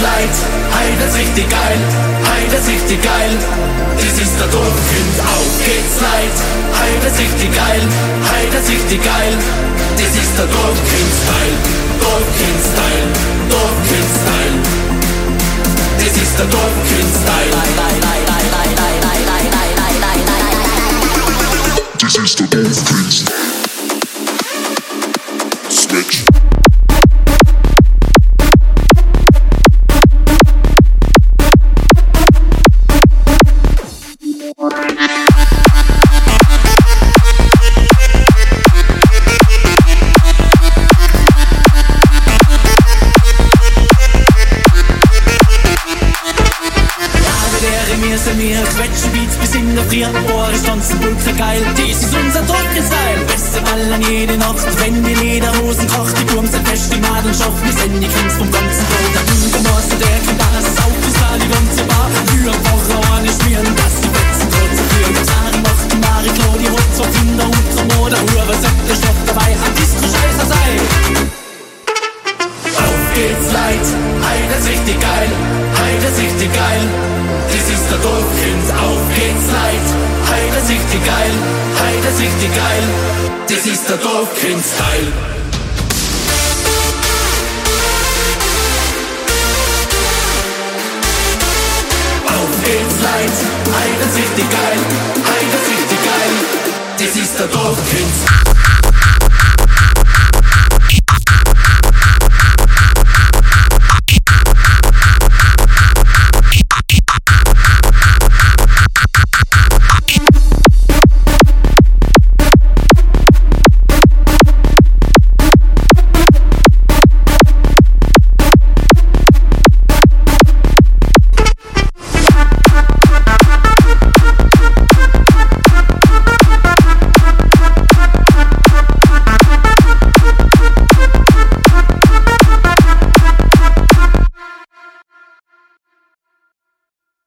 Leid, heidet sich die geil, heidet sich die geil, dies ist der Druckkind, auf geht's Leid, heidet sich die geil, heidet sich die geil, dies ist der Druckkind-Style, Druckkind-Style, Druckkind-Style, dies ist der Druckkind-Style. Dies ist der Dorfkünstler. Sind wir quetschen Beats bis in der Früh Ohren stanzen ultra geil, dies ist unser Trocken-Style Beste Ball an jede Nacht, wenn die Lederhosen geht's Leid. Heide sich die geil, heide sich die geil. Das ist der Dorfkind-Style. Auf geht's Leid, heide sich die geil, heide sich die geil. Das ist der Dorfkind.